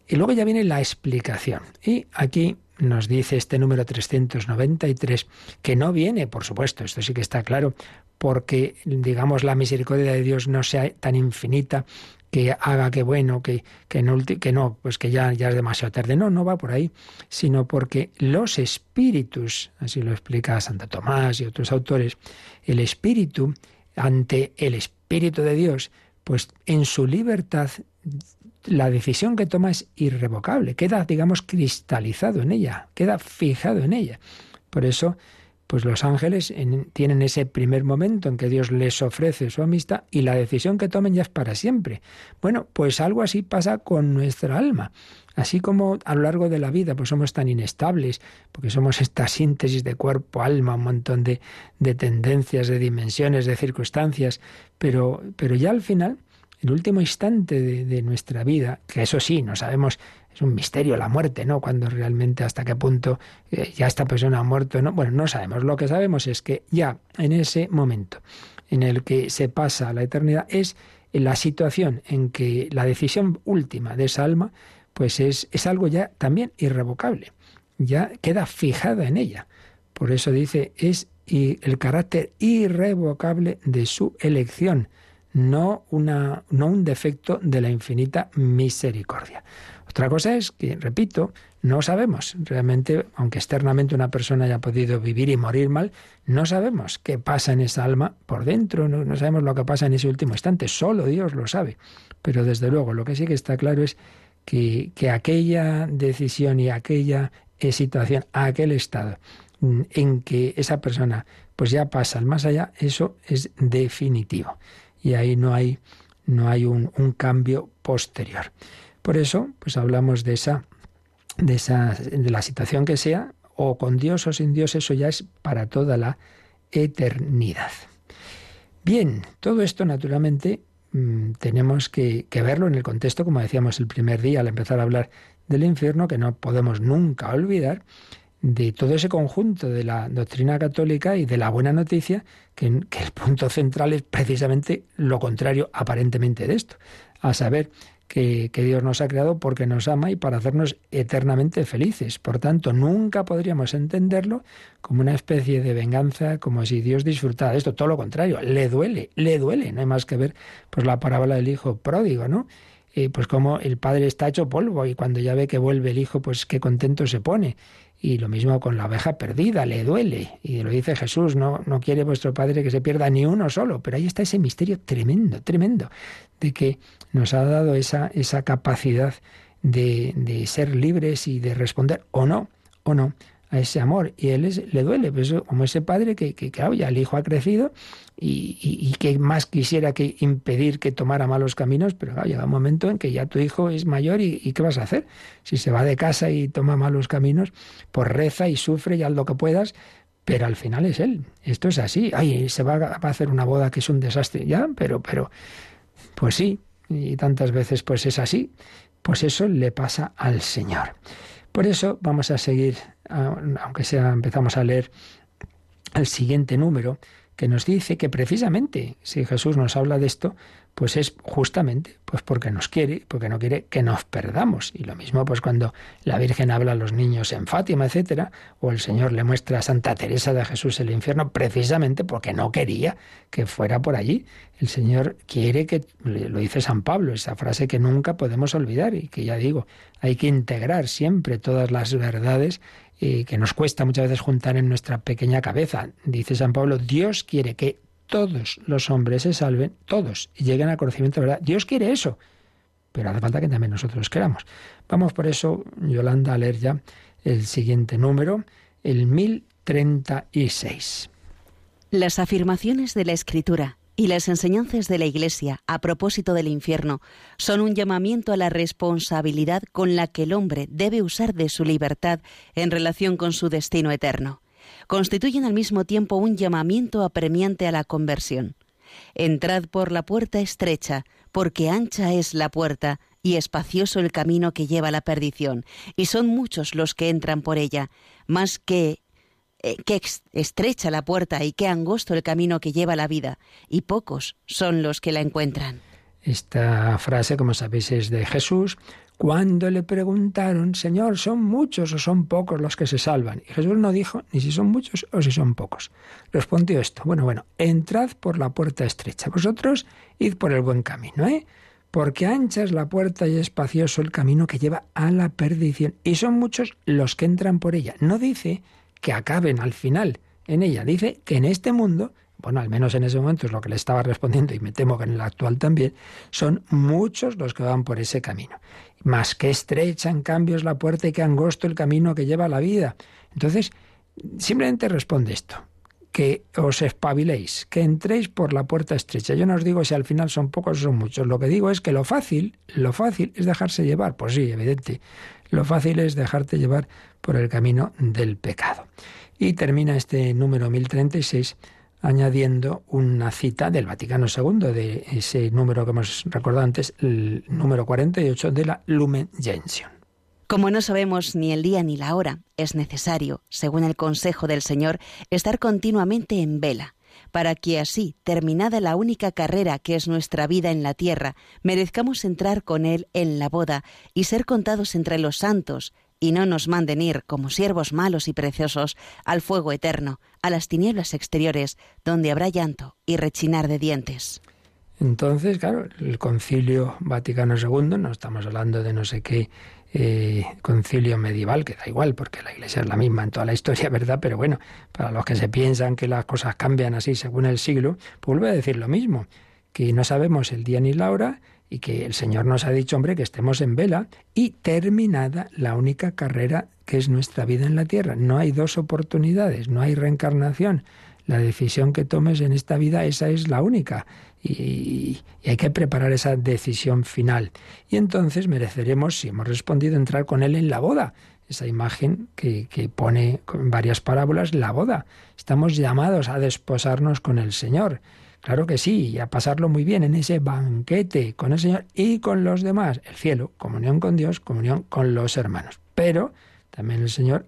Y luego ya viene la explicación. Y aquí nos dice este número 393 que no viene, por supuesto, esto sí que está claro, porque digamos la misericordia de Dios no sea tan infinita que haga que bueno, que, que, no, que no, pues que ya, ya es demasiado tarde. No, no va por ahí, sino porque los espíritus, así lo explica Santa Tomás y otros autores, el espíritu ante el espíritu de Dios, pues en su libertad la decisión que toma es irrevocable, queda, digamos, cristalizado en ella, queda fijado en ella. Por eso, pues los ángeles tienen ese primer momento en que Dios les ofrece su amistad y la decisión que tomen ya es para siempre. Bueno, pues algo así pasa con nuestra alma. Así como a lo largo de la vida pues somos tan inestables, porque somos esta síntesis de cuerpo, alma, un montón de, de tendencias, de dimensiones, de circunstancias, pero, pero ya al final el último instante de, nuestra vida, que eso sí, no sabemos, es un misterio la muerte, ¿no? Cuando realmente hasta qué punto eh, ya esta persona ha muerto, ¿no? Bueno, no sabemos. Lo que sabemos es que ya en ese momento en el que se pasa la eternidad es la situación en que la decisión última de esa alma, pues es, es algo ya también irrevocable, ya queda fijada en ella. Por eso dice, es el carácter irrevocable de su elección no, una, no un defecto de la infinita misericordia. Otra cosa es que, repito, no sabemos realmente, aunque externamente una persona haya podido vivir y morir mal, no sabemos qué pasa en esa alma por dentro, no, sabemos lo que pasa en ese último instante, solo Dios lo sabe. Pero desde luego lo que sí que está claro es que, que aquella decisión y aquella situación, aquel estado en que esa persona pues ya pasa al más allá, eso es definitivo y ahí no hay, no hay un, cambio posterior. Por eso, pues hablamos de esa, de esa, de la situación que sea, o con Dios o sin Dios, eso ya es para toda la eternidad. Bien, todo esto naturalmente mm, tenemos que, verlo en el contexto, como decíamos el primer día al empezar a hablar del infierno, que no podemos nunca olvidar, de todo ese conjunto de la doctrina católica y de la buena noticia, que, el punto central es precisamente lo contrario aparentemente de esto, a saber que, Dios nos ha creado porque nos ama y para hacernos eternamente felices. Por tanto, nunca podríamos entenderlo como una especie de venganza, como si Dios disfrutara de esto. Todo lo contrario, le duele, le duele. No hay más que ver pues la parábola del hijo pródigo, ¿no? Eh, pues como el padre está hecho polvo y cuando ya ve que vuelve el hijo, pues qué contento se pone. Y lo mismo con la oveja perdida, le duele. Y lo dice Jesús, no, no quiere vuestro Padre que se pierda ni uno solo. Pero ahí está ese misterio tremendo, tremendo, de que nos ha dado esa, esa capacidad de, de ser libres y de responder o no, o no a ese amor. Y él le duele, pues, como ese padre que, que, claro, ya el hijo ha crecido y, y, que más quisiera que impedir que tomara malos caminos, pero claro, llega un momento en que ya tu hijo es mayor y, ¿qué vas a hacer? Si se va de casa y toma malos caminos, pues reza y sufre y haz lo que puedas, pero al final es él. Esto es así. Ay, se va a hacer una boda que es un desastre. Ya, pero, pero, pues sí, y tantas veces pues es así. Pues eso le pasa al Señor. Por eso vamos a seguir, aunque sea empezamos a leer el siguiente número, que nos dice que precisamente si Jesús nos habla de esto, pues es justamente pues porque nos quiere, porque no quiere que nos perdamos. Y lo mismo pues cuando la Virgen habla a los niños en Fátima, etcétera, o el Señor le muestra a Santa Teresa de Jesús el infierno precisamente porque no quería que fuera por allí. El Señor quiere que lo dice San Pablo, esa frase que nunca podemos olvidar y que ya digo, hay que integrar siempre todas las verdades eh, que nos cuesta muchas veces juntar en nuestra pequeña cabeza. Dice San Pablo, Dios quiere que todos los hombres se salven, todos, y lleguen al conocimiento de verdad. Dios quiere eso, pero hace falta que también nosotros queramos. Vamos por eso, Yolanda, a leer ya el siguiente número, el 1036. Las afirmaciones de la Escritura y las enseñanzas de la Iglesia a propósito del infierno son un llamamiento a la responsabilidad con la que el hombre debe usar de su libertad en relación con su destino eterno constituyen al mismo tiempo un llamamiento apremiante a la conversión. Entrad por la puerta estrecha, porque ancha es la puerta y espacioso el camino que lleva a la perdición, y son muchos los que entran por ella, más que eh, que estrecha la puerta y qué angosto el camino que lleva la vida, y pocos son los que la encuentran. Esta frase, como sabéis, es de Jesús, cuando le preguntaron, Señor, ¿son muchos o son pocos los que se salvan? Y Jesús no dijo ni si son muchos o si son pocos. Respondió esto, bueno, bueno, entrad por la puerta estrecha, vosotros id por el buen camino, ¿eh? Porque ancha es la puerta y espacioso el camino que lleva a la perdición. Y son muchos los que entran por ella. No dice que acaben al final en ella, dice que en este mundo bueno, al menos en ese momento es lo que le estaba respondiendo y me temo que en el actual también, son muchos los que van por ese camino. Más que estrecha, en cambio, es la puerta y que angosto el camino que lleva la vida. Entonces, simplemente responde esto, que os espabiléis, que entréis por la puerta estrecha. Yo no os digo si al final son pocos o son muchos. Lo que digo es que lo fácil, lo fácil es dejarse llevar. Pues sí, evidente. Lo fácil es dejarte llevar por el camino del pecado. Y termina este número 1036 añadiendo una cita del Vaticano II, de ese número que hemos recordado antes, el número 48 de la Lumen Gentium. Como no sabemos ni el día ni la hora, es necesario, según el consejo del Señor, estar continuamente en vela, para que así, terminada la única carrera que es nuestra vida en la tierra, merezcamos entrar con Él en la boda y ser contados entre los santos, y no nos manden ir como siervos malos y preciosos al fuego eterno, a las tinieblas exteriores, donde habrá llanto y rechinar de dientes. Entonces, claro, el concilio Vaticano II, no estamos hablando de no sé qué eh, concilio medieval, que da igual, porque la Iglesia es la misma en toda la historia, ¿verdad? Pero bueno, para los que se piensan que las cosas cambian así según el siglo, pues vuelve a decir lo mismo, que no sabemos el día ni la hora, y que el Señor nos ha dicho, hombre, que estemos en vela y terminada la única carrera que es nuestra vida en la tierra. No hay dos oportunidades, no hay reencarnación. La decisión que tomes en esta vida, esa es la única. Y, hay que preparar esa decisión final. Y entonces mereceremos, si hemos respondido, entrar con Él en la boda. Esa imagen que, que pone en varias parábolas, la boda. Estamos llamados a desposarnos con el Señor. Claro que sí, y a pasarlo muy bien en ese banquete con el Señor y con los demás. El cielo, comunión con Dios, comunión con los hermanos. Pero también el Señor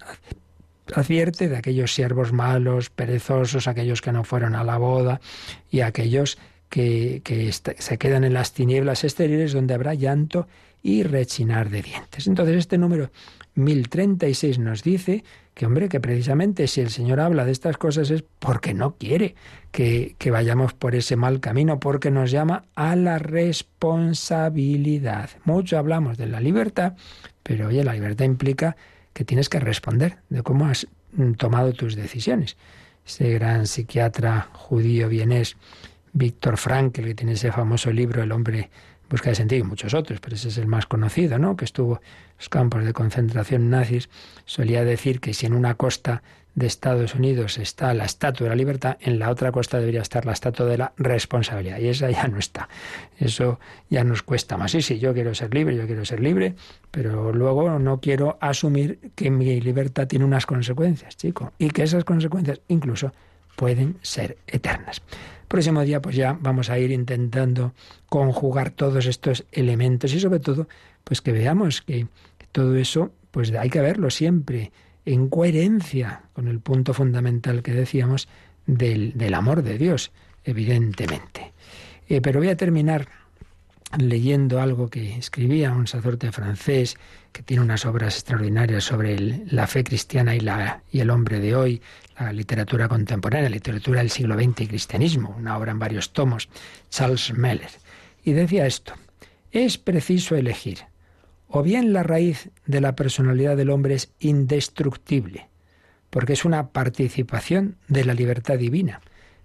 advierte de aquellos siervos malos, perezosos, aquellos que no fueron a la boda y aquellos que, se quedan en las tinieblas exteriores donde habrá llanto y rechinar de dientes. Entonces este número 1036 nos dice que, hombre, que precisamente si el Señor habla de estas cosas es porque no quiere que, vayamos por ese mal camino, porque nos llama a la responsabilidad. Mucho hablamos de la libertad, pero oye, la libertad implica que tienes que responder de cómo has mm, tomado tus decisiones. Ese gran psiquiatra judío vienés, Víctor Frankl, que tiene ese famoso libro El hombre busca de sentido y muchos otros, pero ese es el más conocido, ¿no? Que estuvo en los campos de concentración nazis, solía decir que si en una costa de Estados Unidos está la estatua de la libertad, en la otra costa debería estar la estatua de la responsabilidad. Y esa ya no está. Eso ya nos cuesta más. Sí, sí, yo quiero ser libre, yo quiero ser libre, pero luego no quiero asumir que mi libertad tiene unas consecuencias, chico, y que esas consecuencias incluso pueden ser eternas. Próximo día pues ya vamos a ir intentando conjugar todos estos elementos y sobre todo pues que veamos que, todo eso pues hay que verlo siempre en coherencia con el punto fundamental que decíamos del, amor de Dios, evidentemente. Eh, pero voy a terminar leyendo algo que escribía un sacerdote francés que tiene unas obras extraordinarias sobre la fe cristiana y, la, y el hombre de hoy, la literatura contemporánea, literatura del siglo XX y cristianismo, una obra en varios tomos, Charles Meller. Y decía esto, es preciso elegir, o bien la raíz de la personalidad del hombre es indestructible, porque es una participación de la libertad divina,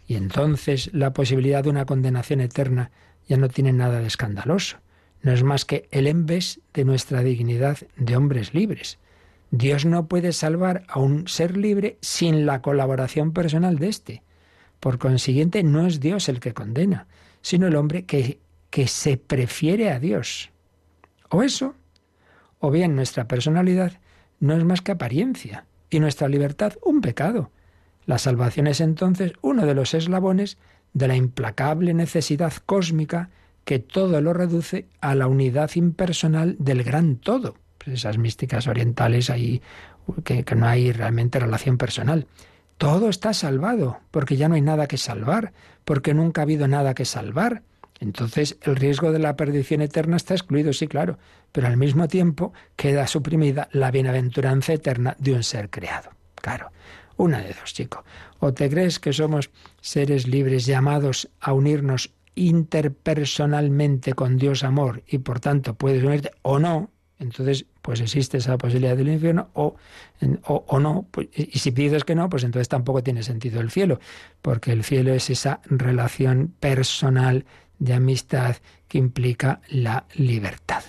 y entonces la posibilidad de una condenación eterna ya no tiene nada de escandaloso. No es más que el enves de nuestra dignidad de hombres libres. Dios no puede salvar a un ser libre sin la colaboración personal de éste. Por consiguiente, no es Dios el que condena, sino el hombre que, que se prefiere a Dios. O eso, o bien nuestra personalidad no es más que apariencia y nuestra libertad un pecado. La salvación es entonces uno de los eslabones de la implacable necesidad cósmica que todo lo reduce a la unidad impersonal del gran todo. Esas místicas orientales ahí que, que no hay realmente relación personal. Todo está salvado, porque ya no hay nada que salvar, porque nunca ha habido nada que salvar. Entonces el riesgo de la perdición eterna está excluido, sí, claro, pero al mismo tiempo queda suprimida la bienaventuranza eterna de un ser creado. Claro, una de dos, chico. O te crees que somos seres libres llamados a unirnos interpersonalmente con Dios amor y por tanto puedes unirte o no, entonces pues existe esa posibilidad del infierno o, o, no, pues, y si pides que no, pues entonces tampoco tiene sentido el cielo, porque el cielo es esa relación personal de amistad que implica la libertad.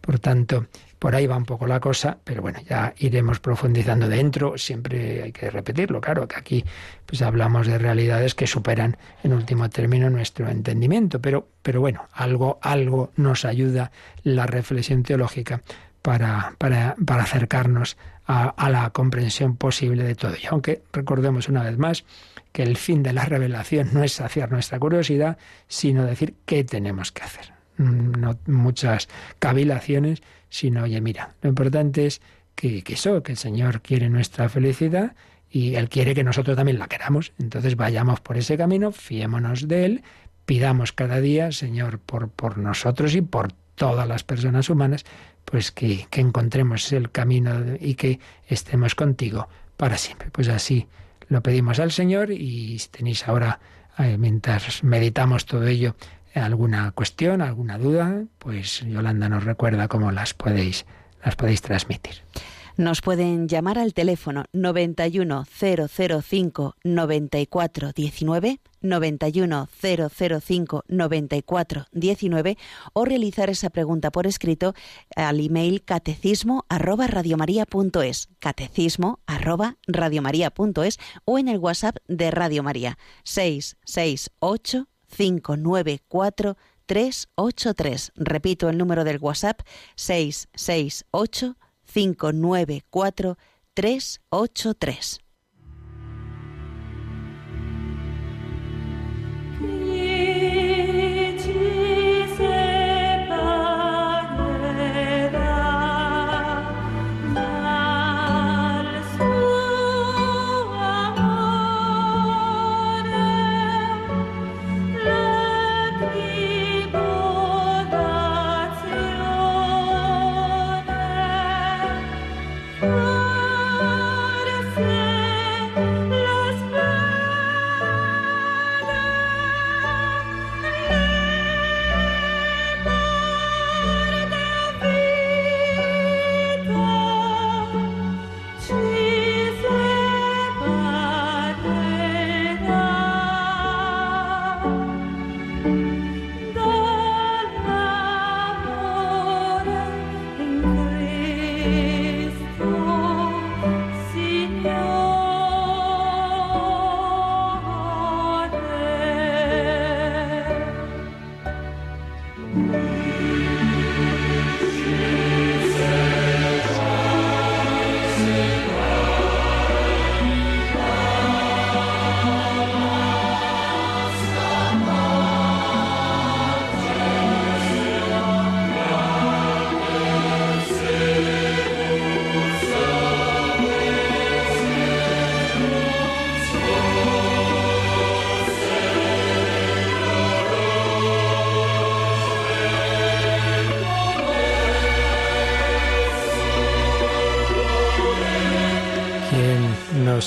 Por tanto, por ahí va un poco la cosa, pero bueno, ya iremos profundizando dentro. Siempre hay que repetirlo, claro, que aquí pues hablamos de realidades que superan en último término nuestro entendimiento. Pero, pero bueno, algo, algo nos ayuda la reflexión teológica para, para, para acercarnos a, a, la comprensión posible de todo. Y aunque recordemos una vez más que el fin de la revelación no es saciar nuestra curiosidad, sino decir qué tenemos que hacer. Mm, no muchas cavilaciones, sino, oye, mira, lo importante es que, que eso, que el Señor quiere nuestra felicidad y Él quiere que nosotros también la queramos. Entonces vayamos por ese camino, fiémonos de Él, pidamos cada día, Señor, por, por nosotros y por todas las personas humanas, pues que, que encontremos el camino y que estemos contigo para siempre. Pues así lo pedimos al Señor y si tenéis ahora, eh, mientras meditamos todo ello, alguna cuestión, alguna duda, pues Yolanda nos recuerda cómo las podéis, las podéis transmitir. Nos pueden llamar al teléfono 91005 9419 91005 9419 o realizar esa pregunta por escrito al email catecismo arroba radiomaria.es catecismo arroba radiomaria.es o en el WhatsApp de Radio María 668 594 383. Repito el número del WhatsApp 668 594 383.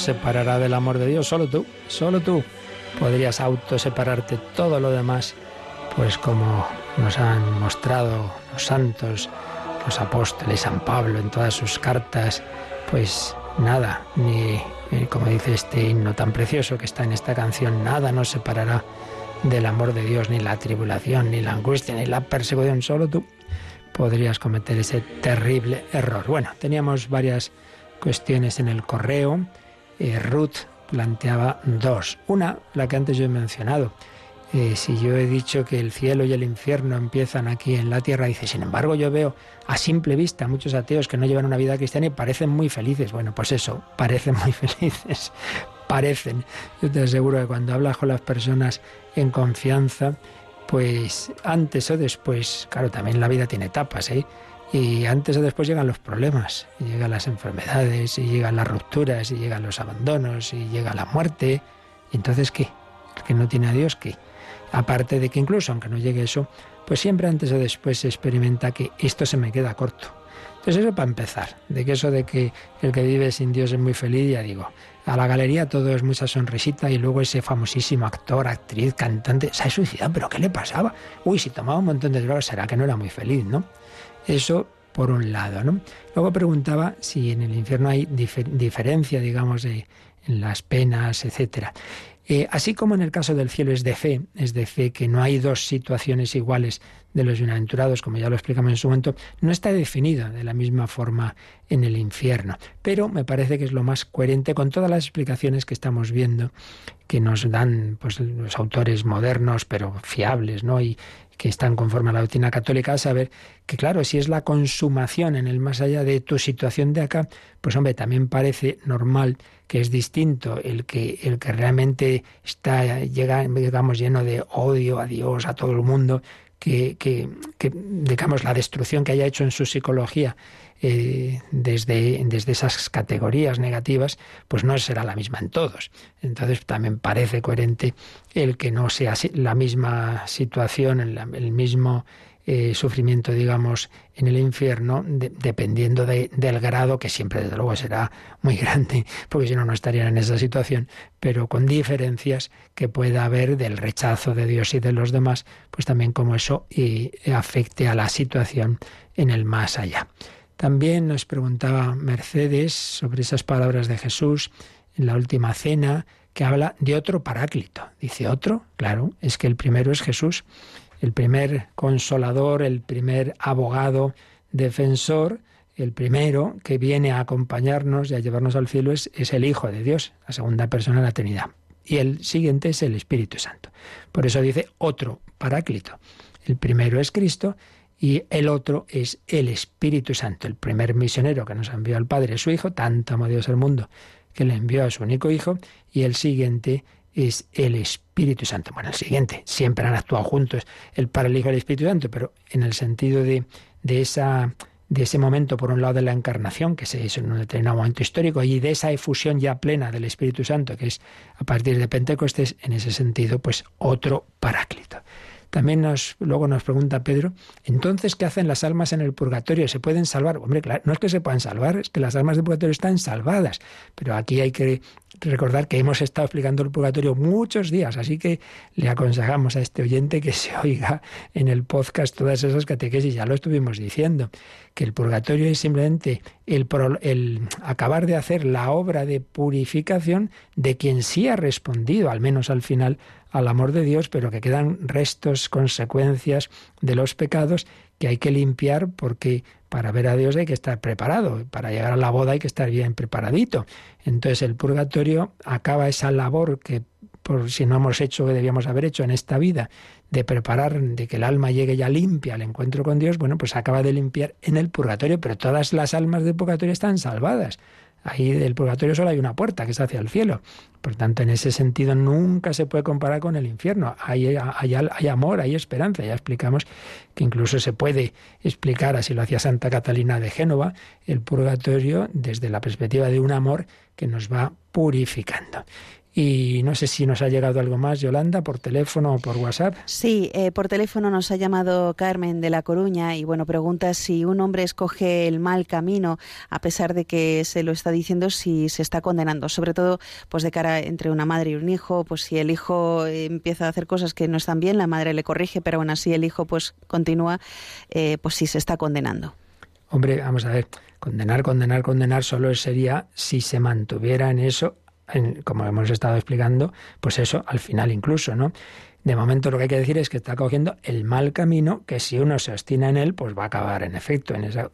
Separará del amor de Dios? Solo tú, solo tú podrías autosepararte todo lo demás, pues como nos han mostrado los santos, los apóstoles, San Pablo en todas sus cartas, pues nada, ni como dice este himno tan precioso que está en esta canción, nada nos separará del amor de Dios, ni la tribulación, ni la angustia, ni la persecución, solo tú podrías cometer ese terrible error. Bueno, teníamos varias cuestiones en el correo. Eh, Ruth planteaba dos. Una, la que antes yo he mencionado. Eh, si yo he dicho que el cielo y el infierno empiezan aquí en la tierra, dice, sin embargo, yo veo a simple vista muchos ateos que no llevan una vida cristiana y parecen muy felices. Bueno, pues eso, parecen muy felices. parecen. Yo te aseguro que cuando hablas con las personas en confianza, pues antes o después, claro, también la vida tiene etapas, ¿eh? Y antes o después llegan los problemas, llegan las enfermedades, y llegan las rupturas, y llegan los abandonos, y llega la muerte. ¿Y entonces qué? El que no tiene a Dios, ¿qué? Aparte de que incluso, aunque no llegue eso, pues siempre antes o después se experimenta que esto se me queda corto. Entonces eso para empezar, de que eso de que el que vive sin Dios es muy feliz, ya digo, a la galería todo es mucha sonrisita y luego ese famosísimo actor, actriz, cantante, se ha suicidado, pero ¿qué le pasaba? Uy, si tomaba un montón de drogas, será que no era muy feliz, ¿no? Eso por un lado. ¿no? Luego preguntaba si en el infierno hay diferencia, digamos, de, en las penas, etcétera. Eh, así como en el caso del cielo es de fe, es de fe que no hay dos situaciones iguales de los bienaventurados, como ya lo explicamos en su momento, no está definido de la misma forma en el infierno. Pero me parece que es lo más coherente con todas las explicaciones que estamos viendo, que nos dan pues, los autores modernos, pero fiables, ¿no? Que están conforme a la doctrina católica, a saber que, claro, si es la consumación en el más allá de tu situación de acá, pues hombre, también parece normal que es distinto el que, el que realmente está, llega, digamos, lleno de odio a Dios, a todo el mundo, que, que, que, digamos, la destrucción que haya hecho en su psicología eh, desde, desde esas categorías negativas, pues no será la misma en todos. Entonces también parece coherente el que no sea la misma situación, el, mismo eh, sufrimiento, digamos, en el infierno, dependiendo del grado, que siempre desde luego será muy grande, porque si no, no estarían en esa situación, pero con diferencias que pueda haber del rechazo de Dios y de los demás, pues también como eso y eh, afecte a la situación en el más allá. También nos preguntaba Mercedes sobre esas palabras de Jesús en la última cena, que habla de otro paráclito. Dice otro, claro, es que el primero es Jesús, el primer consolador, el primer abogado, defensor, el primero que viene a acompañarnos y a llevarnos al cielo es, el Hijo de Dios, la segunda persona de la Trinidad. Y el siguiente es el Espíritu Santo. Por eso dice otro paráclito. El primero es Cristo y el otro es el Espíritu Santo, el primer misionero que nos envió al Padre, su Hijo, tanto amó Dios al mundo que le envió a su único Hijo, y el siguiente es el Espíritu Santo. Bueno, el siguiente, siempre han actuado juntos el Padre, el Hijo y el Espíritu Santo, pero en el sentido de, de esa de ese momento, por un lado, de la encarnación, que se hizo en un determinado momento histórico, y de esa efusión ya plena del Espíritu Santo, que es a partir de Pentecostés, en ese sentido, pues otro paráclito. También nos, luego nos pregunta Pedro, entonces, ¿qué hacen las almas en el purgatorio? ¿Se pueden salvar? Hombre, claro, no es que se puedan salvar, es que las almas del purgatorio están salvadas. Pero aquí hay que recordar que hemos estado explicando el purgatorio muchos días, así que le aconsejamos a este oyente que se oiga en el podcast todas esas catequesis, ya lo estuvimos diciendo, que el purgatorio es simplemente el, el acabar de hacer la obra de purificación de quien sí ha respondido, al menos al final, al amor de Dios, pero que quedan restos, consecuencias de los pecados que hay que limpiar porque para ver a Dios hay que estar preparado, para llegar a la boda hay que estar bien preparadito. Entonces el purgatorio acaba esa labor que por si no hemos hecho que debíamos haber hecho en esta vida, de preparar, de que el alma llegue ya limpia al encuentro con Dios, bueno, pues acaba de limpiar en el purgatorio, pero todas las almas del purgatorio están salvadas. Ahí del purgatorio solo hay una puerta que es hacia el cielo. Por tanto, en ese sentido nunca se puede comparar con el infierno. Hay, hay, amor, hay esperanza. Ya explicamos que incluso se puede explicar, así lo hacía Santa Catalina de Génova, el purgatorio desde la perspectiva de un amor que nos va purificando. Y no sé si nos ha llegado algo más, Yolanda, por teléfono o por WhatsApp. Sí, eh, por teléfono nos ha llamado Carmen de La Coruña y bueno, pregunta si un hombre escoge el mal camino a pesar de que se lo está diciendo si se está condenando, sobre todo pues de cara entre una madre y un hijo, pues si el hijo empieza a hacer cosas que no están bien, la madre le corrige, pero aún así el hijo pues continúa, eh, pues si se está condenando. Hombre, vamos a ver, condenar, condenar, condenar solo sería si se mantuviera en eso como hemos estado explicando, pues eso al final incluso, ¿no? De momento lo que hay que decir es que está cogiendo el mal camino que si uno se obstina en él, pues va a acabar en efecto en esa,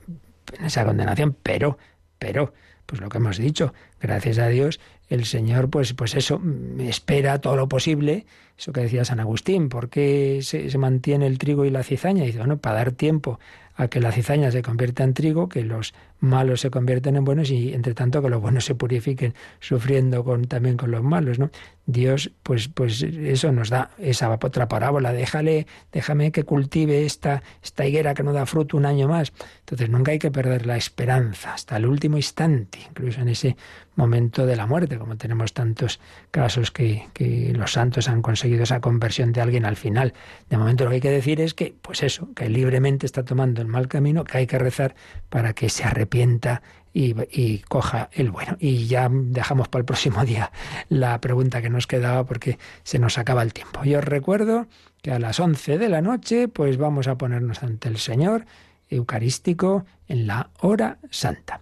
en esa condenación. Pero, pero, pues lo que hemos dicho, gracias a Dios, el Señor, pues, pues eso, espera todo lo posible, eso que decía San Agustín, ¿por qué se, se mantiene el trigo y la cizaña? Y dice, bueno, para dar tiempo a que la cizaña se convierta en trigo, que los malos se convierten en buenos y entre tanto que los buenos se purifiquen sufriendo con, también con los malos, ¿no? Dios, pues, pues eso nos da esa otra parábola, déjale, déjame que cultive esta, esta higuera que no da fruto un año más. Entonces nunca hay que perder la esperanza hasta el último instante, incluso en ese momento de la muerte, como tenemos tantos casos que, los santos han conseguido esa conversión de alguien al final. De momento lo que hay que decir es que, pues eso, que libremente está tomando el mal camino, que hay que rezar para que se arrepienta y, coja el bueno. Y ya dejamos para el próximo día la pregunta que nos quedaba porque se nos acaba el tiempo. Yo os recuerdo que a las 11 de la noche pues vamos a ponernos ante el Señor Eucarístico en la hora santa.